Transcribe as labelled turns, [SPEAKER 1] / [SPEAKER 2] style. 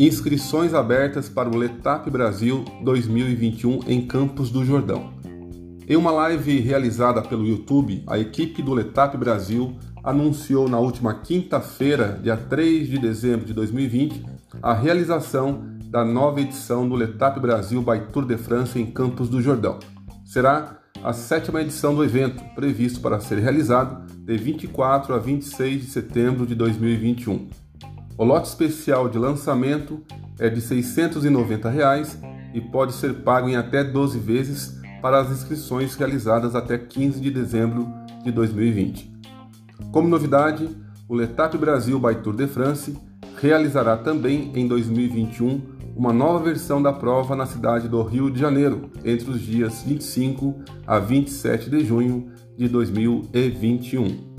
[SPEAKER 1] Inscrições abertas para o Letap Brasil 2021 em Campos do Jordão. Em uma live realizada pelo YouTube, a equipe do Letap Brasil anunciou na última quinta-feira, dia 3 de dezembro de 2020, a realização da nova edição do Letap Brasil by Tour de France em Campos do Jordão. Será a sétima edição do evento, previsto para ser realizado de 24 a 26 de setembro de 2021. O lote especial de lançamento é de 690 reais e pode ser pago em até 12 vezes para as inscrições realizadas até 15 de dezembro de 2020. Como novidade, o Letap Brasil by Tour de France realizará também em 2021 uma nova versão da prova na cidade do Rio de Janeiro, entre os dias 25 a 27 de junho de 2021.